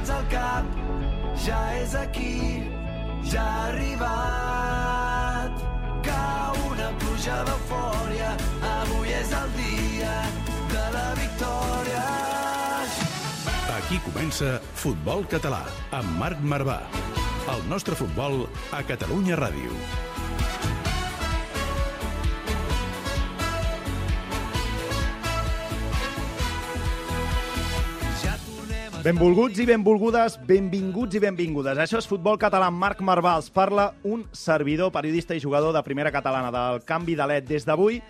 mans al cap, ja és aquí, ja ha arribat. Cau una pluja d'eufòria, avui és el dia de la victòria. Aquí comença Futbol Català, amb Marc Marvà. El nostre futbol a Catalunya Ràdio. Benvolguts i benvolgudes, benvinguts i benvingudes. Això és Futbol Català Marc Marvà. Els parla un servidor, periodista i jugador de primera catalana del Canvi de LED. Des d'avui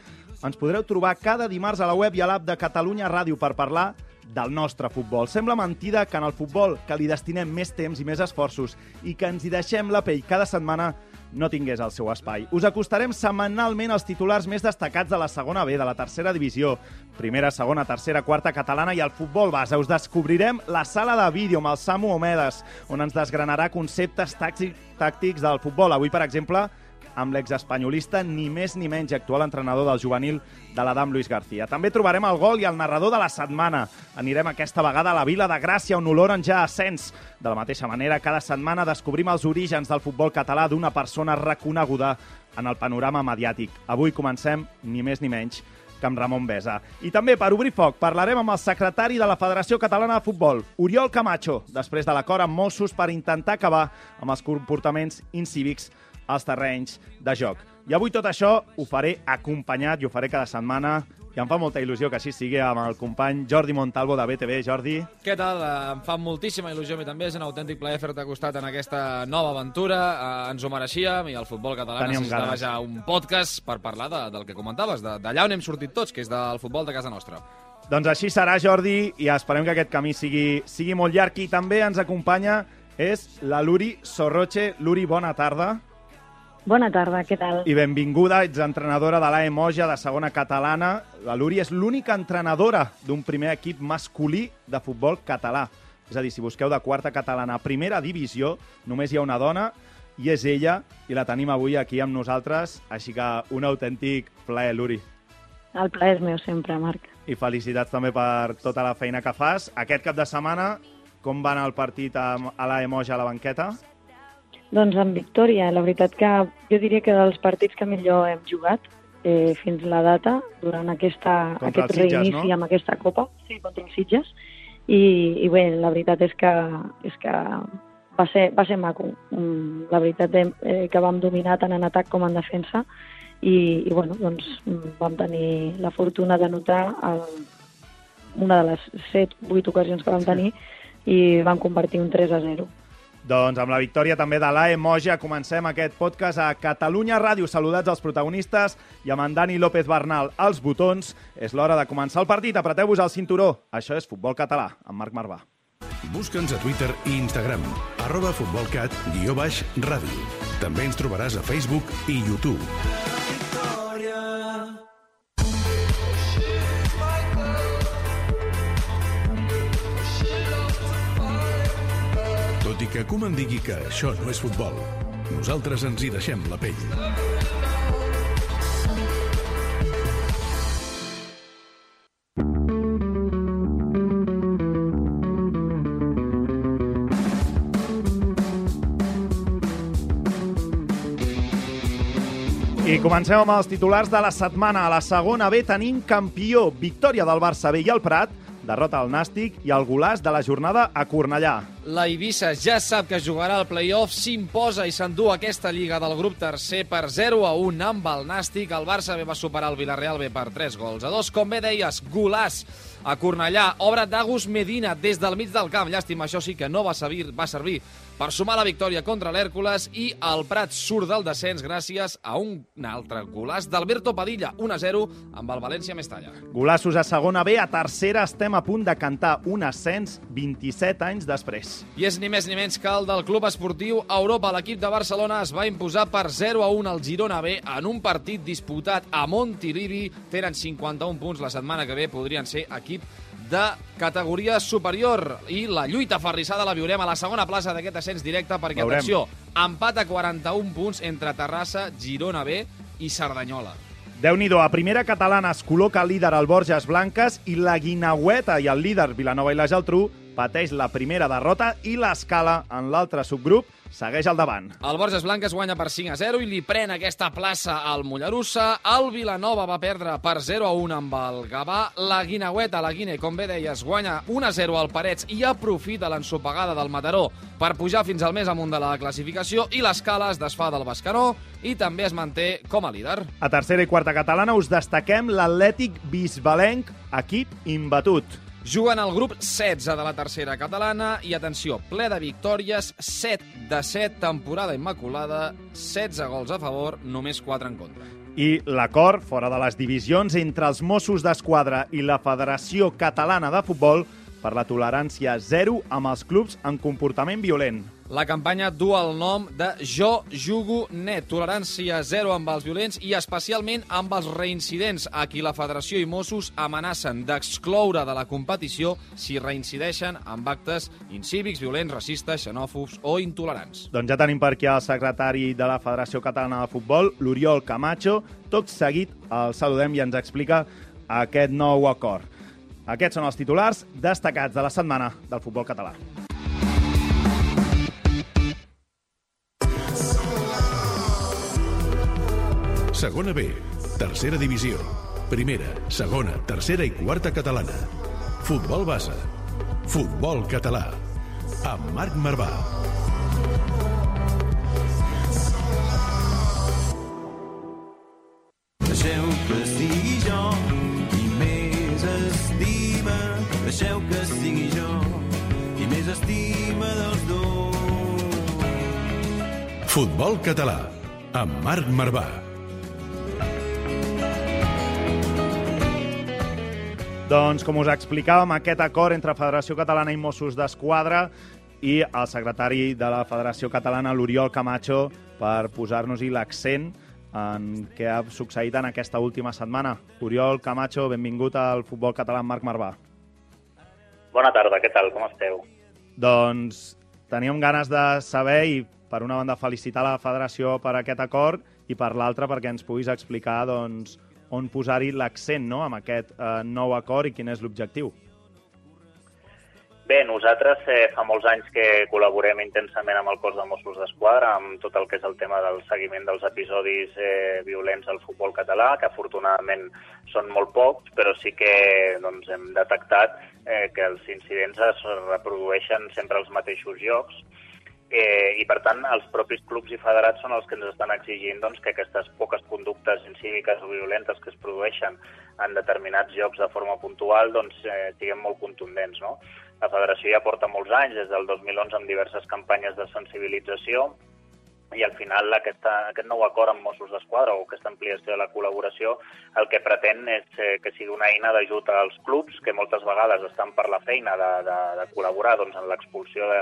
ens podreu trobar cada dimarts a la web i a l'app de Catalunya Ràdio per parlar del nostre futbol. Sembla mentida que en el futbol, que li destinem més temps i més esforços i que ens hi deixem la pell cada setmana, no tingués el seu espai. Us acostarem setmanalment els titulars més destacats de la segona B, de la tercera divisió, primera, segona, tercera, quarta catalana i el futbol base. Us descobrirem la sala de vídeo amb el Samu Omedes, on ens desgranarà conceptes tàctics del futbol. Avui, per exemple, amb l'exespanyolista ni més ni menys actual entrenador del juvenil de l'Adam Luis García. També trobarem el gol i el narrador de la setmana. Anirem aquesta vegada a la Vila de Gràcia, on oloren ja ascens. De la mateixa manera, cada setmana descobrim els orígens del futbol català d'una persona reconeguda en el panorama mediàtic. Avui comencem, ni més ni menys, que amb Ramon Besa. I també, per obrir foc, parlarem amb el secretari de la Federació Catalana de Futbol, Oriol Camacho, després de l'acord amb Mossos per intentar acabar amb els comportaments incívics als terrenys de joc. I avui tot això ho faré acompanyat i ho faré cada setmana i em fa molta il·lusió que així sigui amb el company Jordi Montalvo de BTV. Jordi. Què tal? Eh, Em fa moltíssima il·lusió a mi també. És un autèntic plaer fer-te costat en aquesta nova aventura. Eh, ens ho mereixíem i el futbol català Teníem necessitava ganes. ja un podcast per parlar de, del que comentaves, de- d'allà on hem sortit tots, que és del futbol de casa nostra. Doncs així serà, Jordi, i esperem que aquest camí sigui, sigui molt llarg. I també ens acompanya és la Luri Sorroche. Luri, bona tarda. Bona tarda, què tal? I benvinguda, ets entrenadora de l'AE Moja de segona catalana. La Luri és l'única entrenadora d'un primer equip masculí de futbol català. És a dir, si busqueu de quarta catalana a primera divisió, només hi ha una dona, i és ella, i la tenim avui aquí amb nosaltres, així que un autèntic plaer, Luri. El plaer és meu sempre, Marc. I felicitats també per tota la feina que fas. Aquest cap de setmana, com va anar el partit a, l'AE Moja a la banqueta? Doncs amb victòria, la veritat que jo diria que dels partits que millor hem jugat eh, fins la data, durant aquesta, Contra aquest Sitges, reinici no? amb aquesta Copa, sí, contra els Sitges, i, i bé, la veritat és que, és que va, ser, va ser maco. Mm, La veritat eh, que vam dominar tant en atac com en defensa, i, i bueno, doncs, mm, vam tenir la fortuna de notar el, una de les 7-8 ocasions que vam tenir i vam convertir un 3 a 0. Doncs amb la victòria també de l'AE Moja comencem aquest podcast a Catalunya Ràdio. Saludats als protagonistes i amb en Dani López Bernal als botons. És l'hora de començar el partit. Apreteu-vos el cinturó. Això és Futbol Català, amb Marc Marvà. Busca'ns a Twitter i Instagram, arroba futbolcat, guió baix, ràdio. També ens trobaràs a Facebook i YouTube. Que Koeman digui que això no és futbol, nosaltres ens hi deixem la pell. I comencem amb els titulars de la setmana. A la segona B tenim campió. Victòria del Barça B i el Prat, derrota al Nàstic i el golàs de la jornada a Cornellà. La Eivissa ja sap que jugarà al play-off, s'imposa i s'endú aquesta lliga del grup tercer per 0 a 1 amb el Nàstic. El Barça B va superar el Villarreal B per 3 gols a 2. Com bé deies, golàs a Cornellà. Obra d'Agus Medina des del mig del camp. Llàstima, això sí que no va servir, va servir per sumar la victòria contra l'Hèrcules i el Prat surt del descens gràcies a un altre golàs d'Alberto Padilla, 1 a 0 amb el València Mestalla. Golassos a segona B, a tercera estem a punt de cantar un ascens 27 anys després. I és ni més ni menys que el del Club Esportiu Europa. L'equip de Barcelona es va imposar per 0 a 1 al Girona B en un partit disputat a Montilivi. Tenen 51 punts. La setmana que ve podrien ser equip de categoria superior. I la lluita ferrissada la viurem a la segona plaça d'aquest ascens directe perquè, Veurem. atenció, empat a 41 punts entre Terrassa, Girona B i Cerdanyola. déu nhi a primera catalana es col·loca líder el Borges Blanques i la Guinaueta i el líder Vilanova i la Geltrú pateix la primera derrota i l'escala en l'altre subgrup segueix al davant. El Borges Blanques guanya per 5 a 0 i li pren aquesta plaça al Mollerussa. El Vilanova va perdre per 0 a 1 amb el Gavà. La Guinaueta, la Guine, com bé deies, guanya 1 a 0 al Parets i aprofita l'ensopegada del Mataró per pujar fins al més amunt de la classificació i l'escala es desfà del Bascanó i també es manté com a líder. A tercera i quarta catalana us destaquem l'Atlètic Bisbalenc, equip imbatut. Juguen al grup 16 de la tercera catalana i, atenció, ple de victòries, 7 de 7, temporada immaculada, 16 gols a favor, només 4 en contra. I l'acord, fora de les divisions, entre els Mossos d'Esquadra i la Federació Catalana de Futbol per la tolerància zero amb els clubs en comportament violent. La campanya du el nom de Jo Jugo Net, tolerància zero amb els violents i especialment amb els reincidents, a qui la Federació i Mossos amenacen d'excloure de la competició si reincideixen amb actes incívics, violents, racistes, xenòfobs o intolerants. Doncs ja tenim per aquí el secretari de la Federació Catalana de Futbol, l'Oriol Camacho. Tot seguit el saludem i ens explica aquest nou acord. Aquests són els titulars destacats de la setmana del futbol català. Segona B, tercera divisió, primera, segona, tercera i quarta catalana. Futbol base, futbol català, amb Marc Marvà. Futbol català, amb Marc Marvà. Doncs, com us explicàvem, aquest acord entre Federació Catalana i Mossos d'Esquadra i el secretari de la Federació Catalana, l'Oriol Camacho, per posar-nos-hi l'accent en què ha succeït en aquesta última setmana. Oriol Camacho, benvingut al futbol català amb Marc Marvà. Bona tarda, què tal? Com esteu? Doncs teníem ganes de saber i, per una banda, felicitar la federació per aquest acord i, per l'altra, perquè ens puguis explicar doncs, on posar-hi l'accent no?, amb aquest eh, nou acord i quin és l'objectiu. Bé, nosaltres eh, fa molts anys que col·laborem intensament amb el cos de Mossos d'Esquadra, amb tot el que és el tema del seguiment dels episodis eh, violents al futbol català, que afortunadament són molt pocs, però sí que doncs, hem detectat eh, que els incidents es reprodueixen sempre als mateixos llocs eh, i per tant els propis clubs i federats són els que ens estan exigint doncs, que aquestes poques conductes incíviques o violentes que es produeixen en determinats llocs de forma puntual doncs, eh, siguem molt contundents. No? La federació ja porta molts anys, des del 2011, amb diverses campanyes de sensibilització i al final aquesta, aquest nou acord amb Mossos d'Esquadra o aquesta ampliació de la col·laboració el que pretén és eh, que sigui una eina d'ajut als clubs que moltes vegades estan per la feina de, de, de col·laborar doncs, en l'expulsió de,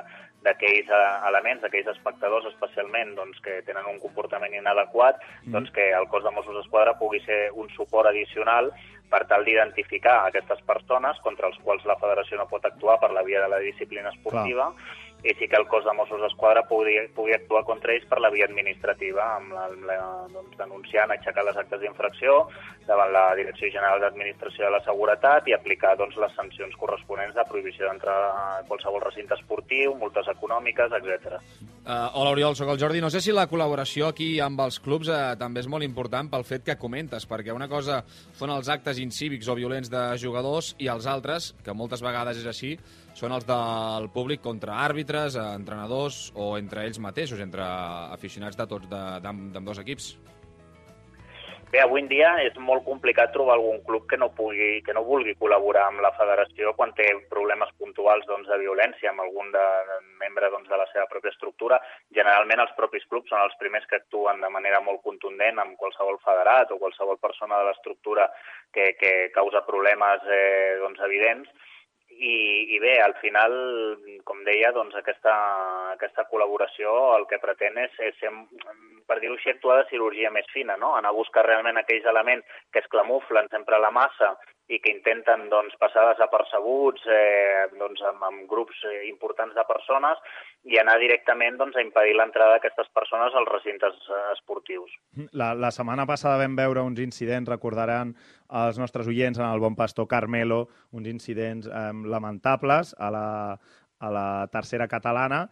d'aquells eh, elements, d'aquells espectadors especialment doncs, que tenen un comportament inadequat, mm. doncs que el cos de Mossos d'Esquadra pugui ser un suport addicional per tal d'identificar aquestes persones contra els quals la federació no pot actuar per la via de la disciplina esportiva Clar i sí que el cos de Mossos d'Esquadra pugui, pugui actuar contra ells per la via administrativa, amb la, amb la, doncs, denunciant, aixecar les actes d'infracció davant la Direcció General d'Administració de la Seguretat i aplicar doncs, les sancions corresponents de prohibició d'entrar a qualsevol recinte esportiu, multes econòmiques, etc. Uh, hola, Oriol, sóc el Jordi. No sé si la col·laboració aquí amb els clubs uh, també és molt important pel fet que comentes, perquè una cosa són els actes incívics o violents de jugadors i els altres, que moltes vegades és així, són els del públic contra àrbitres, eh, entrenadors o entre ells mateixos, entre aficionats de tots d'ambdós equips? Bé, avui en dia és molt complicat trobar algun club que no, pugui, que no vulgui col·laborar amb la federació quan té problemes puntuals doncs, de violència amb algun de, membre doncs, de la seva pròpia estructura. Generalment els propis clubs són els primers que actuen de manera molt contundent amb qualsevol federat o qualsevol persona de l'estructura que, que causa problemes eh, doncs, evidents i, i bé, al final, com deia, doncs aquesta, aquesta col·laboració el que pretén és, és ser per dir-ho així, actuar de cirurgia més fina, no? anar a buscar realment aquells elements que es clamuflen sempre a la massa i que intenten doncs, passar desapercebuts eh, doncs, amb, amb grups eh, importants de persones i anar directament doncs, a impedir l'entrada d'aquestes persones als recintes eh, esportius. La, la setmana passada vam veure uns incidents, recordaran els nostres oients en el Bon Pastor Carmelo, uns incidents eh, lamentables a la, a la tercera catalana.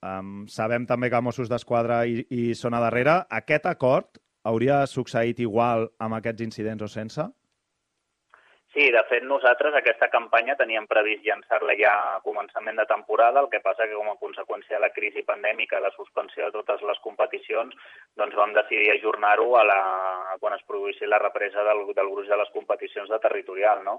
Um, sabem també que Mossos d'Esquadra hi, hi són a darrere. Aquest acord hauria succeït igual amb aquests incidents o sense? Sí, de fet nosaltres aquesta campanya teníem previst llançar-la ja a començament de temporada, el que passa que com a conseqüència de la crisi pandèmica, la suspensió de totes les competicions, doncs vam decidir ajornar-ho a la, a quan es produïssi la represa del, del gruix de les competicions de territorial, no?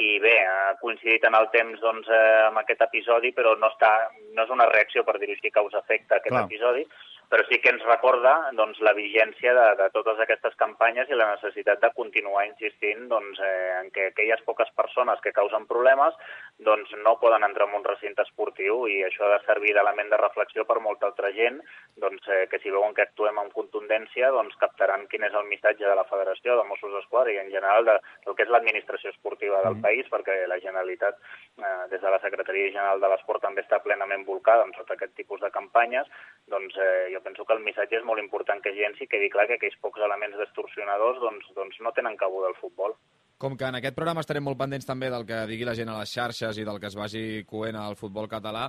I bé, ha coincidit en el temps doncs, eh, amb aquest episodi, però no, està, no és una reacció, per dir-ho així, causa-efecte aquest Clar. episodi, però sí que ens recorda doncs, la vigència de, de totes aquestes campanyes i la necessitat de continuar insistint doncs, eh, en que aquelles poques persones que causen problemes doncs, no poden entrar en un recinte esportiu i això ha de servir d'element de reflexió per molta altra gent doncs, eh, que si veuen que actuem amb contundència doncs, captaran quin és el missatge de la Federació de Mossos d'Esquadra i en general de, del que és l'administració esportiva del Mm. país perquè la Generalitat eh, des de la Secretaria General de l'Esport també està plenament volcada en tot aquest tipus de campanyes doncs eh, jo penso que el missatge és molt important que llenci, que quedi clar que aquells pocs elements distorsionadors doncs, doncs no tenen cabuda al futbol. Com que en aquest programa estarem molt pendents també del que digui la gent a les xarxes i del que es vagi coent al futbol català,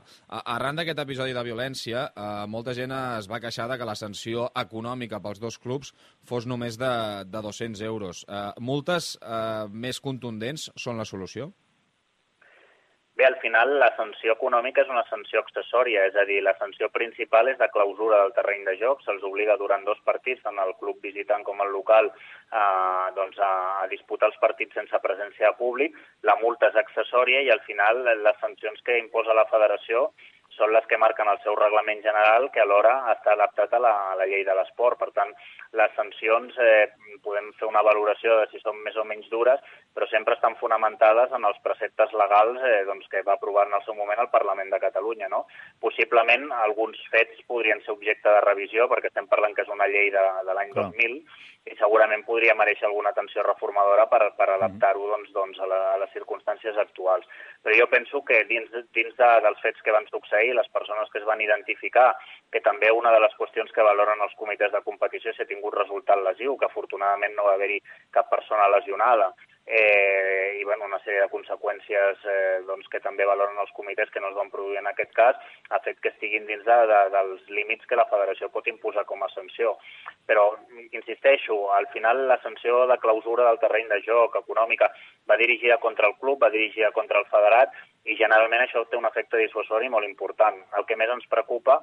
arran d'aquest episodi de violència, eh, molta gent es va queixar de que la sanció econòmica pels dos clubs fos només de, de 200 euros. Eh, multes eh, més contundents són la solució? Bé, al final la sanció econòmica és una sanció accessòria, és a dir, la sanció principal és de clausura del terreny de joc, se'ls obliga durant dos partits, tant el club visitant com el local, eh, doncs a, a disputar els partits sense presència de públic, la multa és accessòria i al final les sancions que imposa la federació són les que marquen el seu reglament general, que alhora està adaptat a la, a la llei de l'esport. Per tant, les sancions eh, podem fer una valoració de si són més o menys dures, però sempre estan fonamentades en els preceptes legals eh, doncs, que va aprovar en el seu moment el Parlament de Catalunya. No? Possiblement alguns fets podrien ser objecte de revisió, perquè estem parlant que és una llei de, de l'any Clar. 2000, i segurament podria mereixer alguna atenció reformadora per, per adaptar-ho doncs, doncs, a, la, a les circumstàncies actuals. Però jo penso que dins, dins de, dels fets que van succeir, les persones que es van identificar, que també una de les qüestions que valoren els comitès de competició si ha tingut resultat lesiu, que afortunadament no va haver-hi cap persona lesionada, eh, i bueno, una sèrie de conseqüències eh, doncs, que també valoren els comitès que no es van produir en aquest cas, ha fet que estiguin dins de, de, dels límits que la federació pot imposar com a sanció. Però, insisteixo, al final la sanció de clausura del terreny de joc econòmica va dirigida contra el club, va dirigida contra el federat, i generalment això té un efecte dissuasori molt important. El que més ens preocupa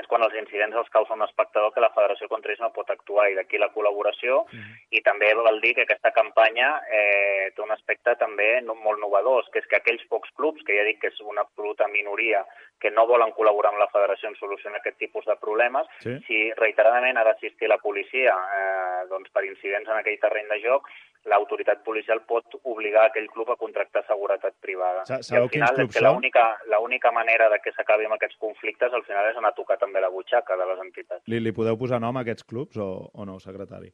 és quan els incidents els causa un espectador que la Federació contra ells no pot actuar i d'aquí la col·laboració mm. i també vol dir que aquesta campanya eh, té un aspecte també no, molt novedós, que és que aquells pocs clubs, que ja dic que és una absoluta minoria, que no volen col·laborar amb la Federació en solucionar aquest tipus de problemes, Sí. si reiteradament ha d'assistir la policia eh, doncs per incidents en aquell terreny de joc, l'autoritat policial pot obligar aquell club a contractar seguretat privada. Sa- I al final és que l'única manera de que s'acabi amb aquests conflictes al final és anar a tocar també la butxaca de les entitats. Li, li podeu posar nom a aquests clubs o, o no, secretari?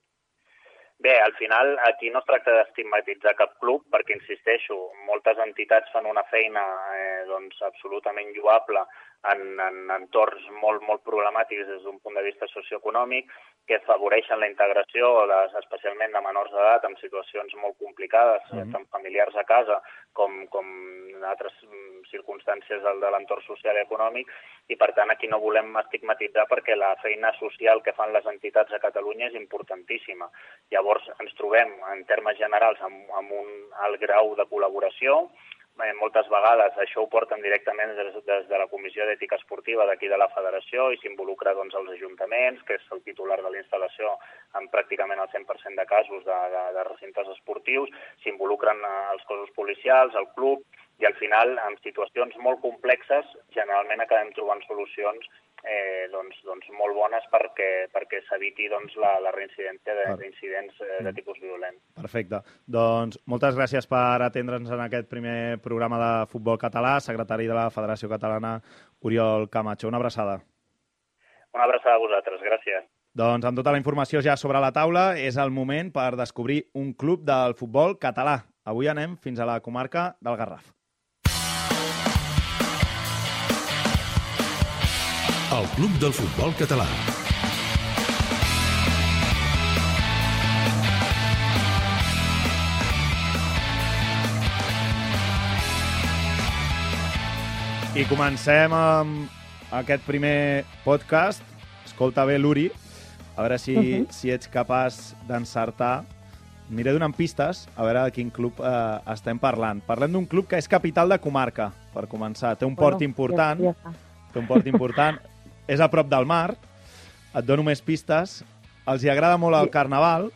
Bé, al final aquí no es tracta d'estigmatitzar cap club, perquè, insisteixo, moltes entitats fan una feina eh, doncs, absolutament lloable en, en entorns molt, molt problemàtics des d'un punt de vista socioeconòmic, que afavoreixen la integració, les, especialment de menors d'edat, en situacions molt complicades, mm -hmm. tant familiars a casa com, com en altres mm, circumstàncies del, de l'entorn social i econòmic, i per tant aquí no volem estigmatitzar perquè la feina social que fan les entitats a Catalunya és importantíssima. Llavors ens trobem en termes generals amb, amb un alt grau de col·laboració, eh, moltes vegades. Això ho porten directament des, des de la Comissió d'Ètica Esportiva d'aquí de la Federació i s'involucra doncs, els ajuntaments, que és el titular de la instal·lació en pràcticament el 100% de casos de, de, de recintes esportius, s'involucren eh, els cossos policials, el club, i al final, en situacions molt complexes, generalment acabem trobant solucions eh, doncs, doncs molt bones perquè, perquè s'eviti doncs, la, la reincidència d'incidents eh, de tipus violent. Perfecte. Doncs moltes gràcies per atendre'ns en aquest primer programa de futbol català, secretari de la Federació Catalana, Oriol Camacho. Una abraçada. Una abraçada a vosaltres, gràcies. Doncs amb tota la informació ja sobre la taula, és el moment per descobrir un club del futbol català. Avui anem fins a la comarca del Garraf. El Club del Futbol Català. I comencem amb aquest primer podcast. Escolta bé, l'Uri, a veure si, uh -huh. si ets capaç d'encertar. Aniré donant pistes a veure de quin club eh, estem parlant. Parlem d'un club que és capital de comarca, per començar. Té un port Bueno, important, Ja, ja té un port important. És a prop del mar. Et dono més pistes. Els hi agrada molt el carnaval.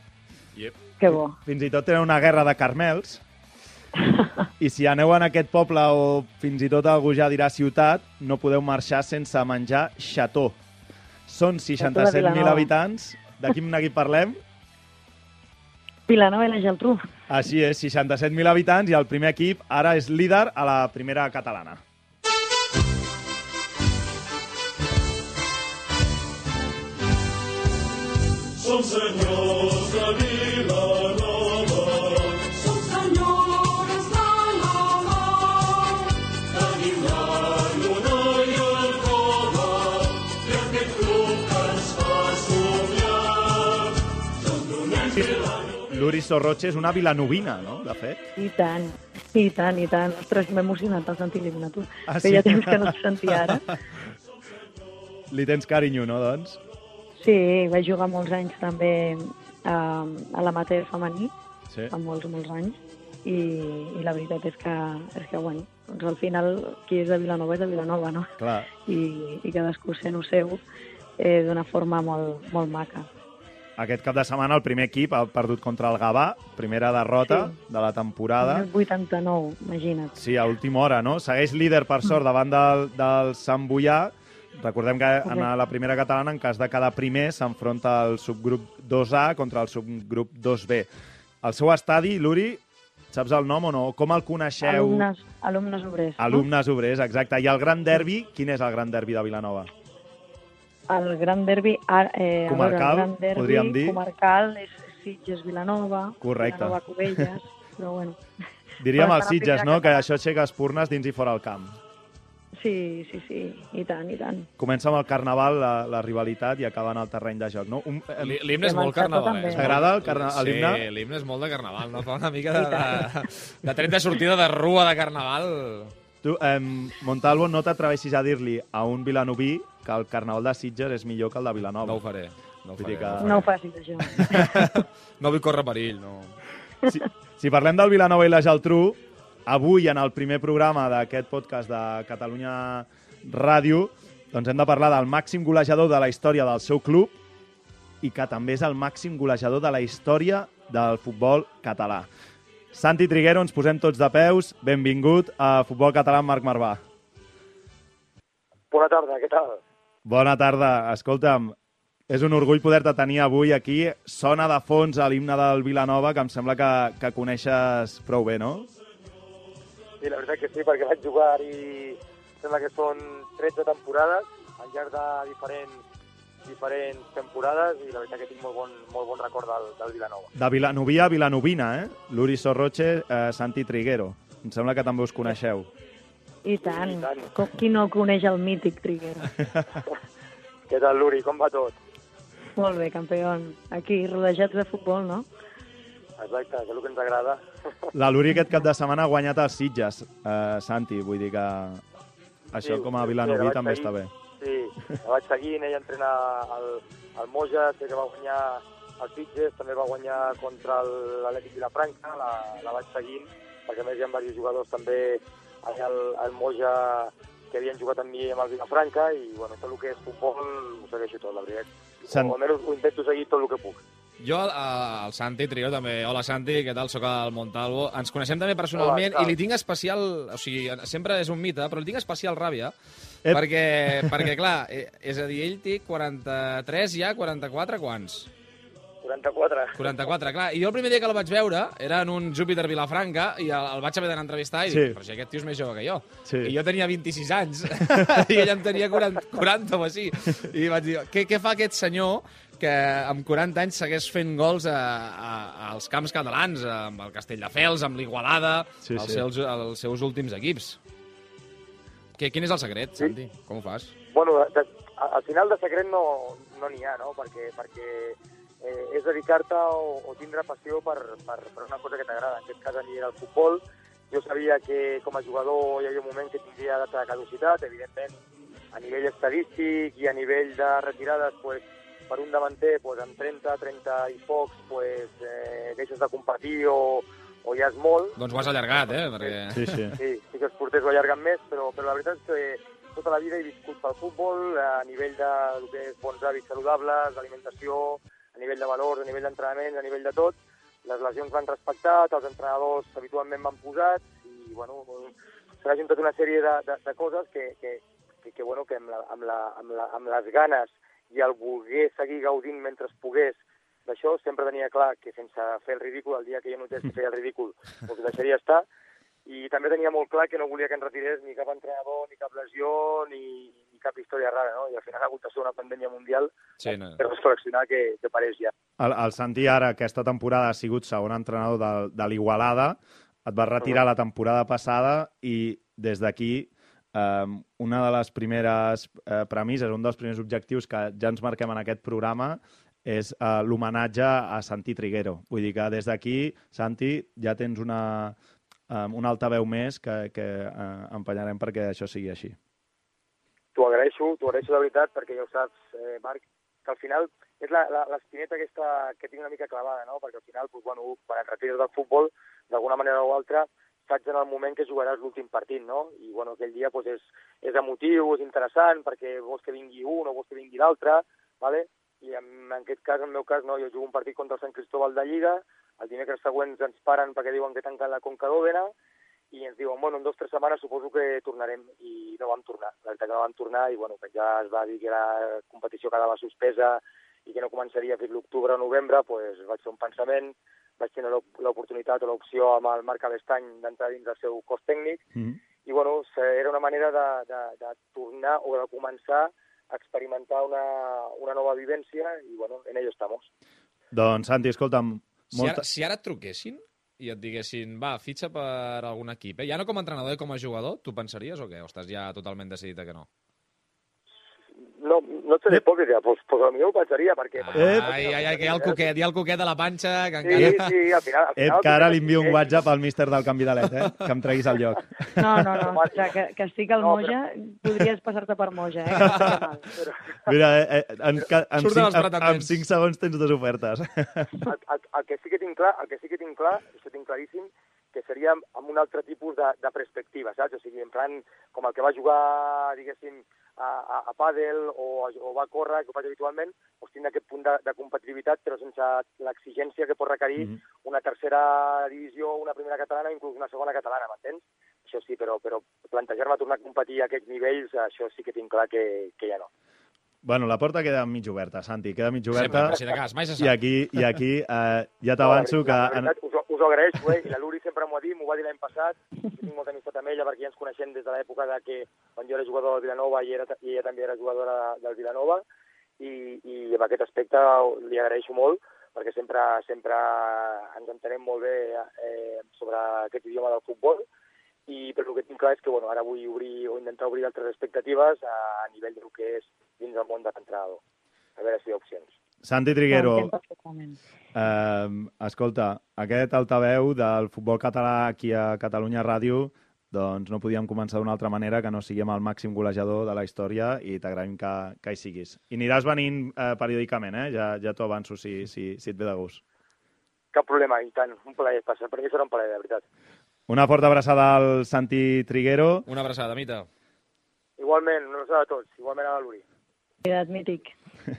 Que bo. Fins i tot tenen una guerra de carmels. I si aneu en aquest poble o fins i tot algú ja dirà ciutat, no podeu marxar sense menjar xató. Són 67.000 Vilanova. habitants. De quin equip parlem? Vilanova i la Geltrú. Així és, 67.000 habitants i el primer equip ara és líder a la primera catalana. L'Uri Sorroche és una vilanovina, no?, de fet. I tant, i tant, i tant. Ostres, m'he emocionat al sentir l'himne, tu. Ah, Feia sí? temps que no et sentia ara. Li tens carinyo, no, doncs? Sí, vaig jugar molts anys també a, a l'amateur femení, Sí. fa molts, molts anys, i, i la veritat és que, és que bueno, doncs al final qui és de Vilanova és de Vilanova, no? Clar. I, i cadascú sent ho seu eh, d'una forma molt, molt maca. Aquest cap de setmana el primer equip ha perdut contra el Gavà, primera derrota Sí. de la temporada. El 89, imagina't. Sí, a última hora, no? Segueix líder, per sort, davant del, del Sant Boià. Recordem que en la primera catalana, en cas de cada primer, s'enfronta el subgrup 2A contra el subgrup 2B. El seu estadi, l'Uri, saps el nom o no? Com el coneixeu? Alumnes, alumnes obrers. Alumnes obrers, exacte. I el gran derbi, quin és el gran derbi de Vilanova? No? El gran derbi... Eh, veure, Comarcal, el gran derbi podríem dir. Comarcal és Sitges-Vilanova. Correcte. Vilanova-Cubelles, però bueno. Diríem els Sitges, no? Que catalana. això aixeca espurnes dins i fora el camp. Sí, sí, sí, i tant, i tant. Comença amb el carnaval, la, la rivalitat, i acaba en el terreny de joc, no? Un, eh, L'hi- L'himne és molt carnavalès. també. T'agrada el carna- l'himne? Sí, l'himne és molt de carnaval, no? Fa una mica de, de, de tret de sortida de rua de carnaval. Tu, eh, Montalvo, no t'atreveixis a dir-li a un vilanoví que el carnaval de Sitges és millor que el de Vilanova. No ho faré. No ho faré. que- no ho facis, això. No vull córrer perill, no. Si, si parlem del Vilanova i la Geltrú, avui en el primer programa d'aquest podcast de Catalunya Ràdio, doncs hem de parlar del màxim golejador de la història del seu club i que també és el màxim golejador de la història del futbol català. Santi Triguero, ens posem tots de peus. Benvingut a Futbol Català amb Marc Marvà. Bona tarda, què tal? Bona tarda. Escolta'm, és un orgull poder-te tenir avui aquí. Sona de fons a l'himne del Vilanova, que em sembla que, que coneixes prou bé, no? Sí, la veritat que sí, perquè vaig jugar-hi, sembla que són 13 temporades, al llarg de diferents, diferents temporades, i la veritat que tinc molt bon, molt bon record del, del Vilanova. De Vilanovia a Vilanovina, eh? L'Uri Sorroche, eh, Santi Triguero. Em sembla que també us coneixeu. I tant. I tant. Com, qui no coneix el mític Triguero? Què tal, Luri, com va tot? Molt bé, campió. Aquí, rodejats de futbol, no? Exacte, és el que ens agrada. La Luri aquest cap de setmana ha guanyat els Sitges, eh, Santi. Vull dir que això Sí, com a sí, Vilanoví la vaig també seguir. està bé. Sí, la vaig seguint, ella entrena al, al Moja, sé que va guanyar el Sitges, també va guanyar contra l'Atlètic Vilafranca, la, la vaig seguint, perquè més hi ha diversos jugadors també allà al, al Moja que havien jugat amb mi amb el Vilafranca i bueno, tot el que és futbol ho segueixo tot, la veritat. Sant- O almenys ho intento seguir tot el que puc. Jo, el, el Santi Trio, també. Hola, Santi, què tal? Soc el Montalvo. Ens coneixem també personalment Hola, i li tinc especial... O sigui, sempre és un mite, però li tinc especial ràbia Ep. perquè, perquè, clar, eh, és a dir, ell té 43 ja, 44, quants? 44. 44, clar. I jo el primer dia que el vaig veure era en un Júpiter Vilafranca i el, el vaig haver d'anar a entrevistar i Sí. dic, però si aquest tio és més jove que jo. Sí. I jo tenia 26 anys i ell en tenia 40, 40 o així. I vaig dir, què, què fa aquest senyor que amb 40 anys segueix fent gols a, a, als camps catalans, amb el Castelldefels, amb l'Igualada, Sí, els, sí. seus, els seus últims equips. Que, quin és el secret, Santi? Com ho fas? Bueno, de, al final de secret no no n'hi ha, no? Perquè, perquè eh, és dedicar-te o, o tindre passió per, per, per una cosa que t'agrada. En aquest cas a mi era el futbol. Jo sabia que com a jugador hi havia un moment que tindria data de caducitat, evidentment a nivell estadístic i a nivell de retirades, pues, per un davanter, pues, amb 30, 30 i pocs, pues, eh, deixes de competir o, o ja és molt. Doncs ho has allargat, eh? Perquè... Sí, sí. Sí, sí que els porters ho allarguen més, però, però la veritat és que tota la vida he viscut pel futbol, a nivell de el que és bons hàbits saludables, d'alimentació, a nivell de valors, a nivell d'entrenament, a nivell de tot. Les lesions m'han respectat, els entrenadors habitualment m'han posat i, bueno, s'ha juntat una sèrie de, de, de coses que, que, que, que, bueno, que amb, la, amb, la, amb, la, amb les ganes i el voler seguir gaudint mentre es pogués d'això, sempre tenia clar que sense fer el ridícul, el dia que jo notés que feia el ridícul, doncs ho deixaria estar, i també tenia molt clar que no volia que em retirés ni cap entrenador, ni cap lesió, ni cap història rara, no? I al final ha hagut de ser una pandèmia mundial Sí, no. per reflexionar que, que pareix ja. El, el Santi ara, aquesta temporada, ha sigut segon entrenador de, de l'Igualada, et vas retirar la temporada passada i des d'aquí eh, una de les primeres eh, premisses, un dels primers objectius que ja ens marquem en aquest programa és eh, l'homenatge a Santi Triguero. Vull dir que des d'aquí, Santi, ja tens una, eh, una altaveu més que, que eh, empenyarem perquè això sigui així. T'ho agraeixo, t'ho agraeixo de veritat, perquè ja ho saps, eh, Marc, que al final és l'espineta aquesta que tinc una mica clavada, no? Perquè al final, doncs, bueno, quan et retires del futbol, d'alguna manera o altra, saps en el moment que jugaràs l'últim partit, no? I, bueno, aquell dia doncs, és, és emotiu, és interessant, perquè vols que vingui un o vols que vingui l'altre, ¿vale? i en, en aquest cas, en el meu cas, no, jo jugo un partit contra el Sant Cristóbal de Lliga, el dimecres següents ens paren perquè diuen que tanquen la Conca d'Òdena, i ens diuen, bueno, en dues o tres setmanes suposo que tornarem, i no vam tornar. La veritat que no vam tornar, i bueno, que ja es va dir que la competició quedava suspesa i que no començaria fins l'octubre o novembre, pues, vaig fer un pensament, vaig tenir l'op- l'oportunitat o l'opció amb el Marc Alestany d'entrar dins del seu cos tècnic, Mm -hmm. i bueno, era una manera de, de, de tornar o de començar a experimentar una, una nova vivència i bueno, en ello estamos. Doncs, Santi, escolta'm, Si molta... ara, si ara et truquessin i et diguessin, va, fitxa per algun equip, eh? ja no com a entrenador i com a jugador, tu pensaries o què? O estàs ja totalment decidit que no? No, no et seré hipòcrita, pues, pues potser ho pensaria, perquè... Ep. Ai, ai, ai, que hi ha el coquet, hi ha el coquet de la panxa, que Sí, encara... sí, al final... Al Ep, final que ara li envio un WhatsApp al míster del canvi de l'ET, eh? que em treguis el lloc. No, no, no. O sigui, que, que estic al No, Moja, podries passar-te per Moja, eh? Mal. Mira, eh, eh, en, en, cinc, en, en cinc segons tens dues ofertes. el, el, el, que sí que tinc clar, el que sí que tinc clar, això tinc claríssim, que seria amb un altre tipus de, de perspectiva, saps? O sigui, en plan, com el que va jugar, diguéssim, a, a, a pàdel o, a- o va córrer, que ho faig habitualment, doncs tindre aquest punt de, de competitivitat, però sense l'exigència que pot requerir Mhm. una tercera divisió, una primera catalana inclús una segona catalana, m'entens? Això sí, però, però plantejar-me tornar a competir a aquests nivells, això sí que tinc clar que, que ja no. Bueno, la porta queda mig oberta, Santi, queda mig Sempre, oberta. per si de cas, mai se I sap. aquí, i aquí eh, ja t'avanço que... En... veritat, us, us ho agraeixo, eh? I la Luri sempre m'ho ha dit, m'ho va dir l'any passat. Jo tinc molta amistat amb ella perquè ja ens coneixem des de l'època de que quan jo era jugador del Vilanova i, era, i ella també era jugadora del Vilanova i, i en aquest aspecte li agraeixo molt perquè sempre, sempre ens entenem molt bé eh, sobre aquest idioma del futbol i però el que tinc clar és que bueno, ara vull obrir o intentar obrir altres expectatives a, a nivell del que és dins del món de l'entrenador. A veure si hi ha opcions. Santi Triguero, eh, escolta, aquest altaveu del futbol català aquí a Catalunya Ràdio, doncs no podíem començar d'una altra manera que no sigui amb el màxim golejador de la història i t'agraïm que, que hi siguis. I aniràs venint eh, periòdicament, eh? Ja, ja t'ho avanço si, si, si et ve de gust. Cap problema, i tant, un plaer, passa. Per mi serà un plaer, de veritat. Una forta abraçada al Santi Triguero. Una abraçada, Mita. Igualment, una abraçada a tots, igualment a la Luri. Quedat mític.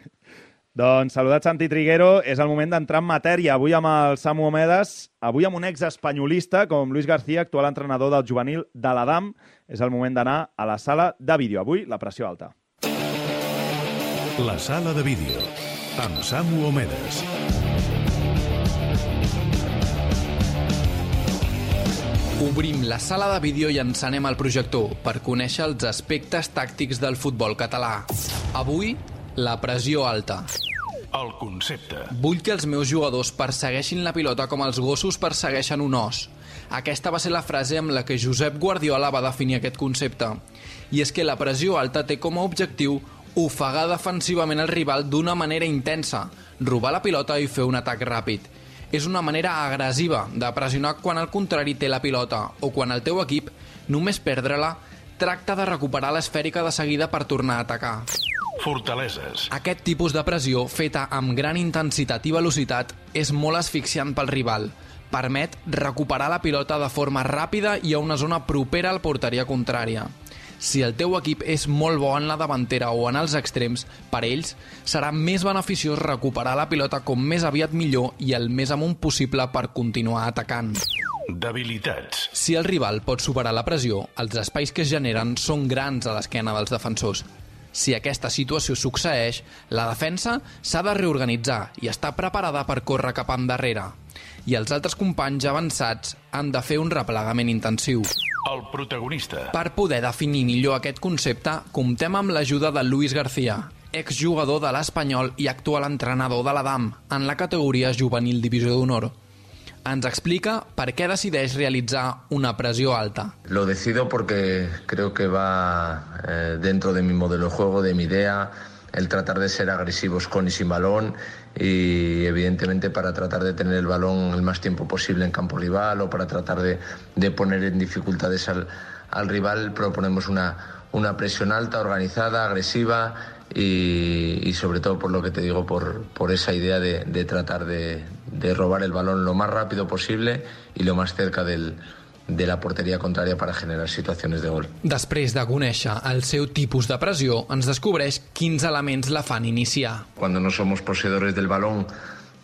Doncs saludat Santi Triguero, és el moment d'entrar en matèria. Avui amb el Samu Omedes, avui amb un ex-espanyolista com Luis García, actual entrenador del juvenil de l'Adam. És el moment d'anar a la sala de vídeo. Avui, la pressió alta. La sala de vídeo amb Samu Omedes. Obrim la sala de vídeo i encenem el projector per conèixer els aspectes tàctics del futbol català. Avui, la pressió alta. El concepte. Vull que els meus jugadors persegueixin la pilota com els gossos persegueixen un os. Aquesta va ser la frase amb la que Josep Guardiola va definir aquest concepte. I és que la pressió alta té com a objectiu ofegar defensivament el rival d'una manera intensa, robar la pilota i fer un atac ràpid. És una manera agressiva de pressionar quan el contrari té la pilota o quan el teu equip, només perdre-la, tracta de recuperar l'esfèrica de seguida per tornar a atacar. Fortaleses. Aquest tipus de pressió, feta amb gran intensitat i velocitat, és molt asfixiant pel rival. Permet recuperar la pilota de forma ràpida i a una zona propera al porteria contrària. Si el teu equip és molt bo en la davantera o en els extrems, per ells serà més beneficiós recuperar la pilota com més aviat millor i el més amunt possible per continuar atacant. Debilitats. Si el rival pot superar la pressió, els espais que es generen són grans a l'esquena dels defensors. Si aquesta situació succeeix, la defensa s'ha de reorganitzar i està preparada per córrer cap endarrere. I els altres companys avançats han de fer un replegament intensiu. El protagonista. Per poder definir millor aquest concepte, comptem amb l'ajuda de Luis García, exjugador de l'Espanyol i actual entrenador de l'Adam en la categoria juvenil divisió d'honor. Ens explica per què decideix realitzar una pressió alta. Lo decido porque creo que va eh, dentro de mi modelo de juego, de mi idea, el tratar de ser agresivos con y sin balón y evidentemente para tratar de tener el balón el más tiempo posible en campo rival o para tratar de, de poner en dificultades al, al rival proponemos una, una presión alta, organizada, agresiva y, y sobre todo por lo que te digo, por, por esa idea de, de tratar de, de robar el balón lo más rápido posible y lo más cerca del, de la porteria contrària para generar situaciones de gol. Després de conèixer el seu tipus de pressió, ens descobreix quins elements la fan iniciar. Cuando no somos poseedores del balón,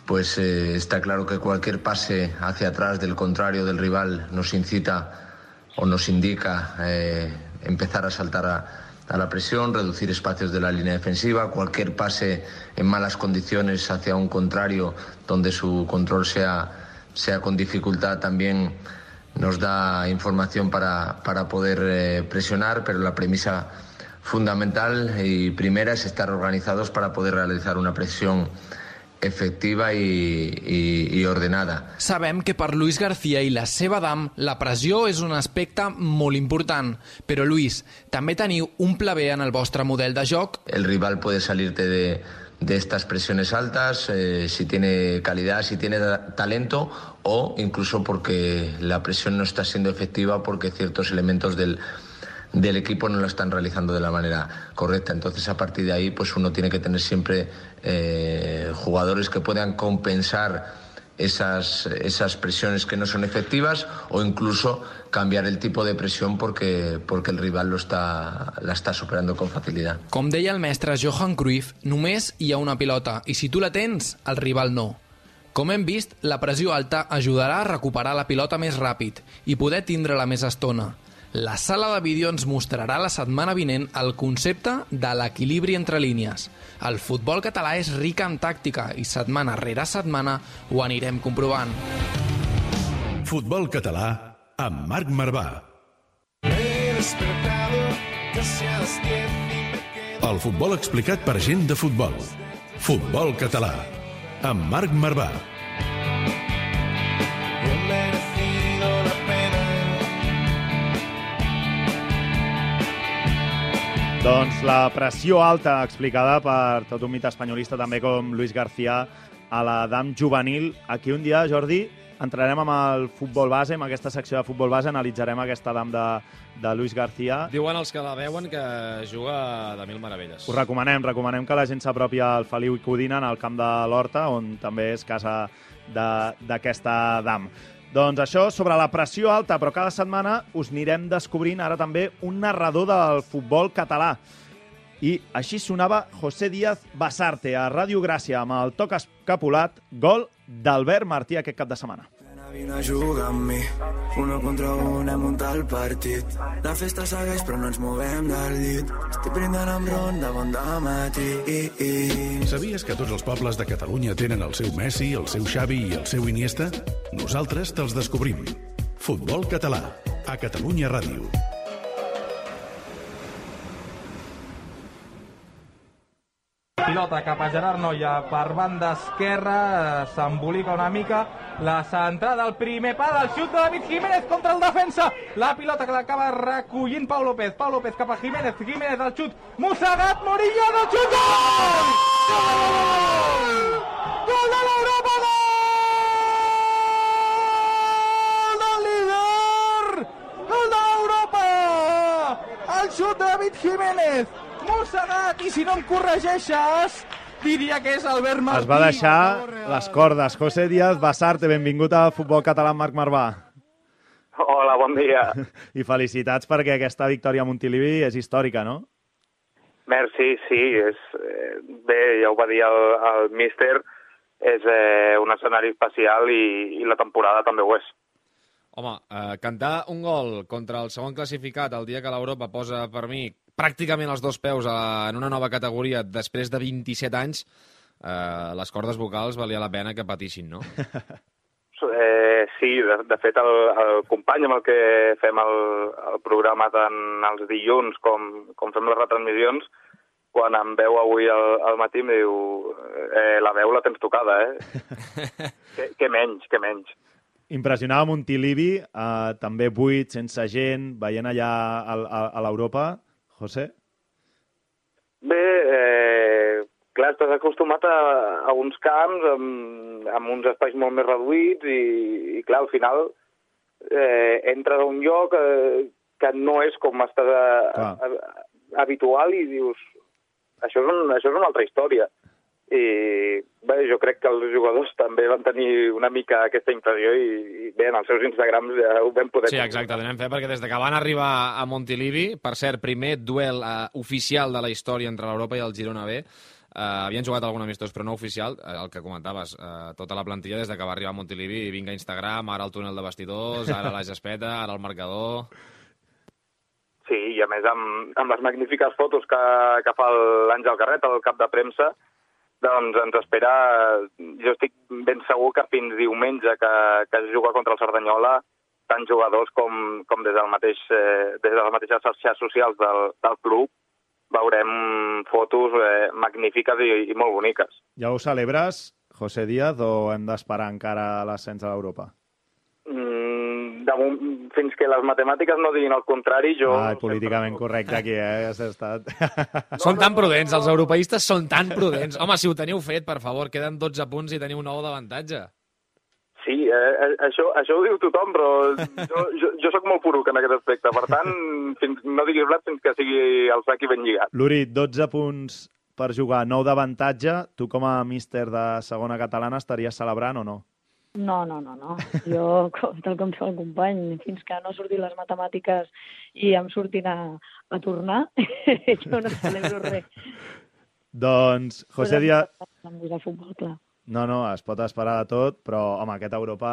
pues eh, está claro que cualquier pase hacia atrás del contrario del rival nos incita o nos indica eh, empezar a saltar a, a la presión, reducir espacios de la línea defensiva, cualquier pase en malas condiciones hacia un contrario donde su control sea, sea con dificultad también nos da información para, para poder eh, presionar, pero la premisa fundamental y primera es estar organizados para poder realizar una presión efectiva i, i, i ordenada. Sabem que per Luis García i la seva dam la pressió és un aspecte molt important. Però, Luis, també teniu un pla B en el vostre model de joc? El rival puede salirte de, de estas presiones altas, eh, si tiene calidad, si tiene talento o incluso porque la presión no está siendo efectiva porque ciertos elementos del, del equipo no lo están realizando de la manera correcta. Entonces, a partir de ahí, pues uno tiene que tener siempre eh, jugadores que puedan compensar esas, esas presiones que no son efectivas o incluso cambiar el tipo de presión porque, porque el rival lo está, la está superando con facilidad. Com deia el mestre Johan Cruyff, només hi ha una pilota i si tu la tens, el rival no. Com hem vist, la pressió alta ajudarà a recuperar la pilota més ràpid i poder tindre-la més estona. La sala de vídeo ens mostrarà la setmana vinent el concepte de l'equilibri entre línies. El futbol català és ric en tàctica i setmana rere setmana ho anirem comprovant. Futbol català amb Marc Marvà. El futbol explicat per gent de futbol. Futbol català amb Marc Marvà. Doncs la pressió alta explicada per tot un mite espanyolista també com Luis García a la DAM juvenil. Aquí un dia, Jordi, entrarem amb el futbol base, amb aquesta secció de futbol base, analitzarem aquesta DAM de, de Luis García. Diuen els que la veuen que juga de mil meravelles. Us recomanem, recomanem que la gent s'apropi al Feliu i Codina, en el camp de l'Horta, on també és casa d'aquesta DAM. Doncs això sobre la pressió alta, però cada setmana us anirem descobrint ara també un narrador del futbol català. I així sonava José Díaz Basarte a Ràdio Gràcia amb el toc escapulat, gol d'Albert Martí aquest cap de setmana. Vine a jugar amb mi, uno contra un hem muntat el partit. La festa segueix però no ens movem del llit. Estic brindant amb ron de bon matí. Sabies que tots els pobles de Catalunya tenen el seu Messi, el seu Xavi i el seu Iniesta? Nosaltres te'ls descobrim. Futbol català, a Catalunya Ràdio. Pilota cap a Gerard Noia per banda esquerra, s'embolica una mica, la centrada, el primer pa del xut de David Jiménez contra el defensa, la pilota que l'acaba recollint Pau López, Pau López cap a Jiménez, Jiménez al xut, mossegat, Morillo del xut, gol! Gol! Gol de l'Europa, gol! Gol de l'Europa! El xut de David Jiménez, mossegat, i si no em corregeixes, diria que és Albert Martí. Es va deixar les cordes. José Díaz Basarte, benvingut a Futbol Català amb Marc Marvà. Hola, bon dia. I felicitats perquè aquesta victòria a Montilivi és històrica, no? Merci, sí, és, eh, bé, ja ho va dir el, el míster, és eh, un escenari especial i, i la temporada també ho és. Home, eh, cantar un gol contra el segon classificat el dia que l'Europa posa per mi pràcticament els dos peus a, en una nova categoria després de 27 anys, eh, les cordes vocals valia la pena que patissin, no? Eh, sí, de, de fet, el, el company amb el que fem el, el programa tant els dilluns com, com fem les retransmissions, quan em veu avui al, al matí em diu eh, la veu la tens tocada, eh? que, que menys, que menys. Impressionava Montilivi, eh, també buit, sense gent, veient allà a, a, a l'Europa. José? Bé, eh, clar, estàs acostumat a, a uns camps amb, amb uns espais molt més reduïts i, i clar, al final eh, entres a un lloc eh, que no és com estàs a, a, a, habitual i dius això és, un, això és una altra història. I bé, jo crec que els jugadors també van tenir una mica aquesta impressió i, i bé, en els seus Instagrams ja ho vam poder... Sí, exacte, tenem fe, perquè des de que van arribar a Montilivi, per cert, primer duel eh, oficial de la història entre l'Europa i el Girona B, eh, havien jugat algun amistós, però no oficial, eh, el que comentaves, eh, tota la plantilla des de que va arribar a Montilivi, vinga Instagram, ara el túnel de vestidors, ara la gespeta, ara el marcador... Sí, i a més amb, amb les magnífiques fotos que, que fa l'Àngel Carret, el cap de premsa, doncs ens espera, jo estic ben segur que fins diumenge que, que es juga contra el Cerdanyola, tant jugadors com, com des, del mateix, eh, des de les mateixes xarxes socials del, del club, veurem fotos eh, magnífiques i, i molt boniques. Ja ho celebres, José Díaz, o hem d'esperar encara l'ascens a l'Europa? Mm, de, moment, fins que les matemàtiques no diguin el contrari, jo... Ai, políticament correcte aquí, eh? Has estat... Són tan prudents, els europeistes són tan prudents. Home, si ho teniu fet, per favor, queden 12 punts i teniu 9 d'avantatge. Sí, eh, eh, això, això ho diu tothom, però jo, jo, jo sóc molt poruc en aquest aspecte. Per tant, fins, no diguis blat fins que sigui el sac i ben lligat. Luri, 12 punts per jugar, 9 d'avantatge. Tu com a míster de segona catalana estaries celebrant o no? No, no, no, no. Jo, com, tal com fa el company, fins que no surtin les matemàtiques i em surtin a, a tornar, jo no celebro res. Doncs, José Díaz... Clar. No, no, es pot esperar de tot, però, home, aquest Europa,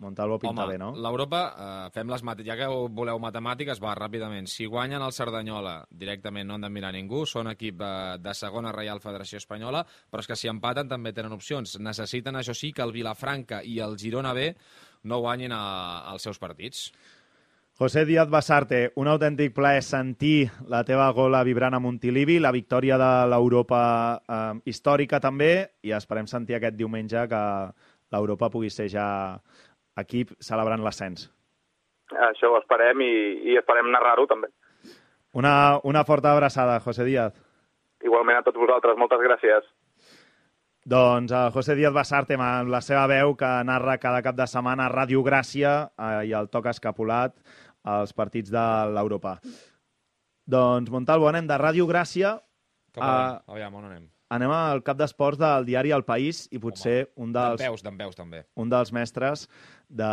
Montalvo pinta Home, bé, no? l'Europa, eh, fem les ja que voleu matemàtiques, va, ràpidament. Si guanyen el Cerdanyola, directament no han de mirar ningú, són equip eh, de segona Reial Federació Espanyola, però és que si empaten també tenen opcions. Necessiten, això sí, que el Vilafranca i el Girona B no guanyin a, als seus partits. José Díaz Basarte, un autèntic plaer sentir la teva gola vibrant a Montilivi, la victòria de l'Europa eh, històrica també, i esperem sentir aquest diumenge que l'Europa pugui ser ja equip celebrant l'ascens. Això ho esperem i, i esperem narrar-ho també. Una, una forta abraçada, José Díaz. Igualment a tots vosaltres, moltes gràcies. Doncs a José Díaz Basarte, amb la seva veu que narra cada cap de setmana a Ràdio Gràcia eh, i el Toc Escapulat als partits de l'Europa. Doncs, Montalvo, anem de Ràdio Gràcia Cap a... a... Aviam, on anem? Anem al cap d'esports del diari El País i potser un dels, D'en peus, d'en peus, també. un dels mestres de,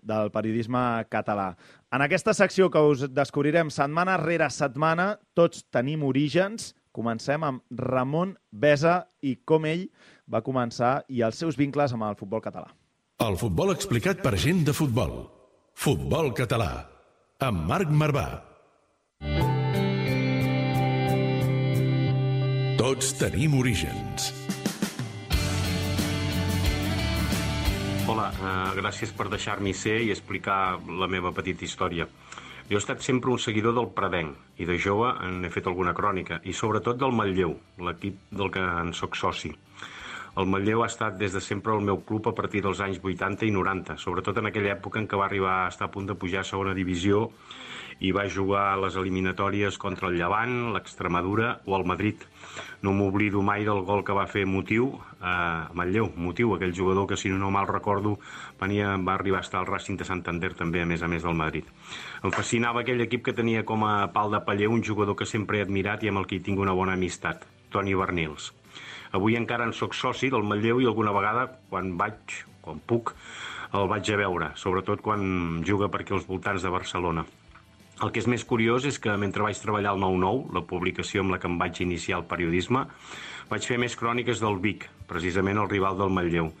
del periodisme català. En aquesta secció que us descobrirem setmana rere setmana, tots tenim orígens. Comencem amb Ramon Besa i com ell va començar i els seus vincles amb el futbol català. El futbol explicat per gent de futbol. Futbol català. Amb Marc Marvà. Tots tenim orígens. Hola, uh, gràcies per deixar-m'hi ser i explicar la meva petita història. Jo he estat sempre un seguidor del Predenc i de jove n'he fet alguna crònica i sobretot del Matlleu, l'equip del que en sóc soci. El Matlleu ha estat des de sempre el meu club a partir dels anys 80 i 90, sobretot en aquella època en què va arribar a estar a punt de pujar a segona divisió i va jugar a les eliminatòries contra el Llevant, l'Extremadura o el Madrid. No m'oblido mai del gol que va fer Motiu a Manlleu. Motiu, aquell jugador que, si no mal recordo, venia, va arribar a estar al Racing de Santander també, a més a més del Madrid. Em fascinava aquell equip que tenia com a pal de paller un jugador que sempre he admirat i amb el que hi tinc una bona amistat, Toni Bernils. Avui encara en sóc soci del Manlleu i alguna vegada, quan vaig, quan puc, el vaig a veure, sobretot quan juga per aquí als voltants de Barcelona. El que és més curiós és que mentre vaig treballar al 9-9, la publicació amb la que em vaig iniciar el periodisme, vaig fer més cròniques del Vic, precisament el rival del Manlleu.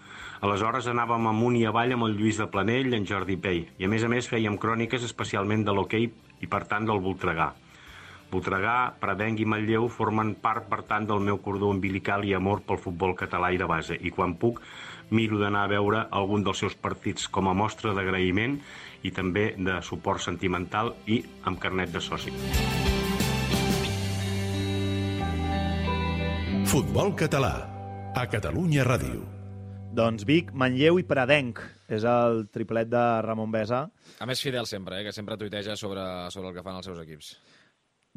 Aleshores anàvem amunt i avall amb el Lluís de Planell i en Jordi Pei, i a més a més fèiem cròniques especialment de l'hoquei i per tant del Voltregà. Voltregà, Predenc i Manlleu formen part, per tant, del meu cordó umbilical i amor pel futbol català i de base. I quan puc, miro d'anar a veure algun dels seus partits com a mostra d'agraïment i també de suport sentimental i amb carnet de soci. Futbol català, a Catalunya Ràdio. Doncs Vic, Manlleu i Pradenc és el triplet de Ramon Besa. A més, fidel sempre, eh? que sempre tuiteja sobre, sobre el que fan els seus equips.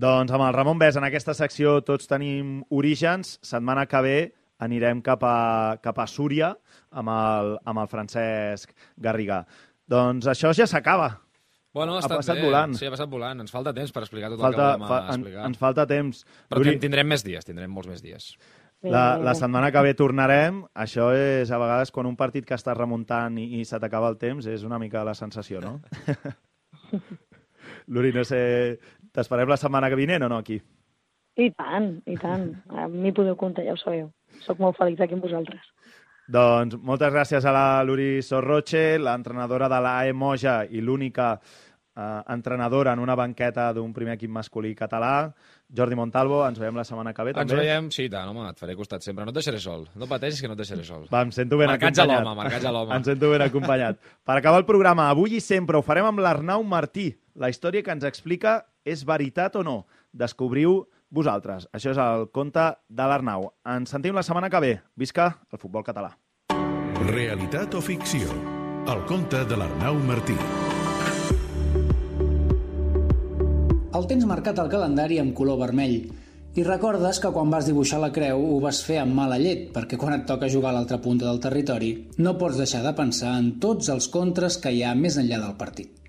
Doncs amb el Ramon Besa en aquesta secció tots tenim orígens. Setmana que ve anirem cap a, cap a Súria amb el, amb el Francesc Garriga. Doncs això ja s'acaba. Bueno, ha, ha passat bé. volant. Sí, ha passat volant. Ens falta temps per explicar tot Falta, el que fa, volem en, explicar. ens falta temps. Però ten- tindrem més dies, tindrem molts més dies. la, la setmana que ve tornarem. Això és, a vegades, quan un partit que estàs remuntant i, i se t'acaba el temps, és una mica la sensació, no? Luri, no sé... T'esperem la setmana que vinent o no, aquí? I tant, i tant. A mi podeu comptar, ja ho sabeu. Soc molt feliç aquí amb vosaltres. Doncs moltes gràcies a la Luri Sorroche, l'entrenadora de l'AE Moja i l'única eh, entrenadora en una banqueta d'un primer equip masculí català. Jordi Montalvo, ens veiem la setmana que ve, Ens també. veiem, sí, tant, home, et faré costat sempre. No et deixaré sol. No pateixis que no et deixaré sol. Va, em sento ben Marcats a acompanyat. l'home, marcats a l'home. Em sento ben acompanyat. Per acabar el programa, avui i sempre ho farem amb l'Arnau Martí. La història que ens explica és veritat o no. Descobriu vosaltres. Això és el conte de l'Arnau. Ens sentim la setmana que ve. Visca el futbol català. Realitat o ficció? El conte de l'Arnau Martí. El tens marcat al calendari amb color vermell i recordes que quan vas dibuixar la creu ho vas fer amb mala llet perquè quan et toca jugar a l'altra punta del territori no pots deixar de pensar en tots els contres que hi ha més enllà del partit.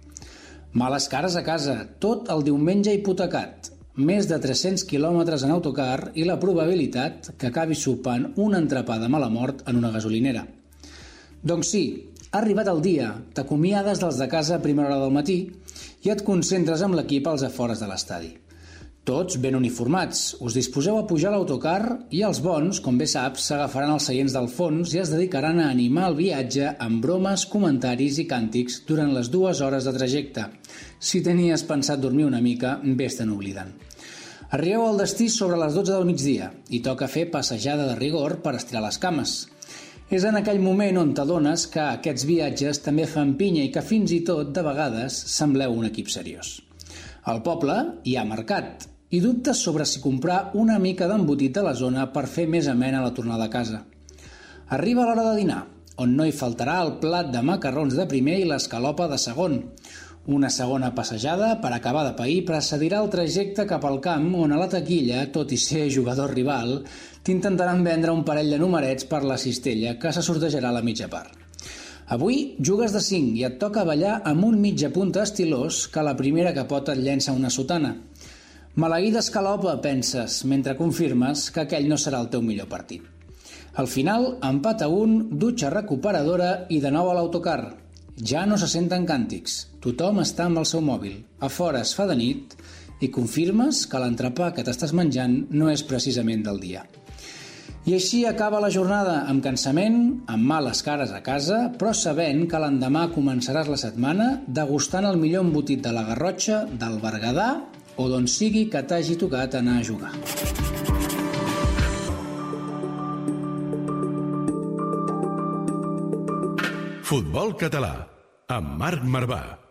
Males cares a casa, tot el diumenge hipotecat, més de 300 quilòmetres en autocar i la probabilitat que acabis sopant un entrepà de mala mort en una gasolinera. Doncs sí, ha arribat el dia, t'acomiades dels de casa a primera hora del matí i et concentres amb l'equip als afores de l'estadi. Tots ben uniformats, us disposeu a pujar a l'autocar i els bons, com bé saps, s'agafaran els seients del fons i es dedicaran a animar el viatge amb bromes, comentaris i càntics durant les dues hores de trajecte. Si tenies pensat dormir una mica, vés-te'n oblidant. Arribeu al destí sobre les 12 del migdia i toca fer passejada de rigor per estirar les cames. És en aquell moment on t'adones que aquests viatges també fan pinya i que fins i tot, de vegades, sembleu un equip seriós. Al poble hi ha mercat i dubtes sobre si comprar una mica d'embotit a la zona per fer més amena la tornada a casa. Arriba l'hora de dinar, on no hi faltarà el plat de macarrons de primer i l'escalopa de segon. Una segona passejada per acabar de pair precedirà el trajecte cap al camp on a la taquilla, tot i ser jugador rival, t'intentaran vendre un parell de numerets per la cistella que se sortejarà a la mitja part. Avui jugues de 5 i et toca ballar amb un mitja punta estilós que la primera que pot et llença una sotana. Maleïda escalopa, penses, mentre confirmes que aquell no serà el teu millor partit. Al final, empat a un, dutxa recuperadora i de nou a l'autocar. Ja no se senten càntics. Tothom està amb el seu mòbil. A fora es fa de nit i confirmes que l'entrepà que t'estàs menjant no és precisament del dia. I així acaba la jornada, amb cansament, amb males cares a casa, però sabent que l'endemà començaràs la setmana degustant el millor embotit de la Garrotxa, del Berguedà o d'on sigui que t'hagi tocat anar a jugar. Futbol català, amb Marc Marvà.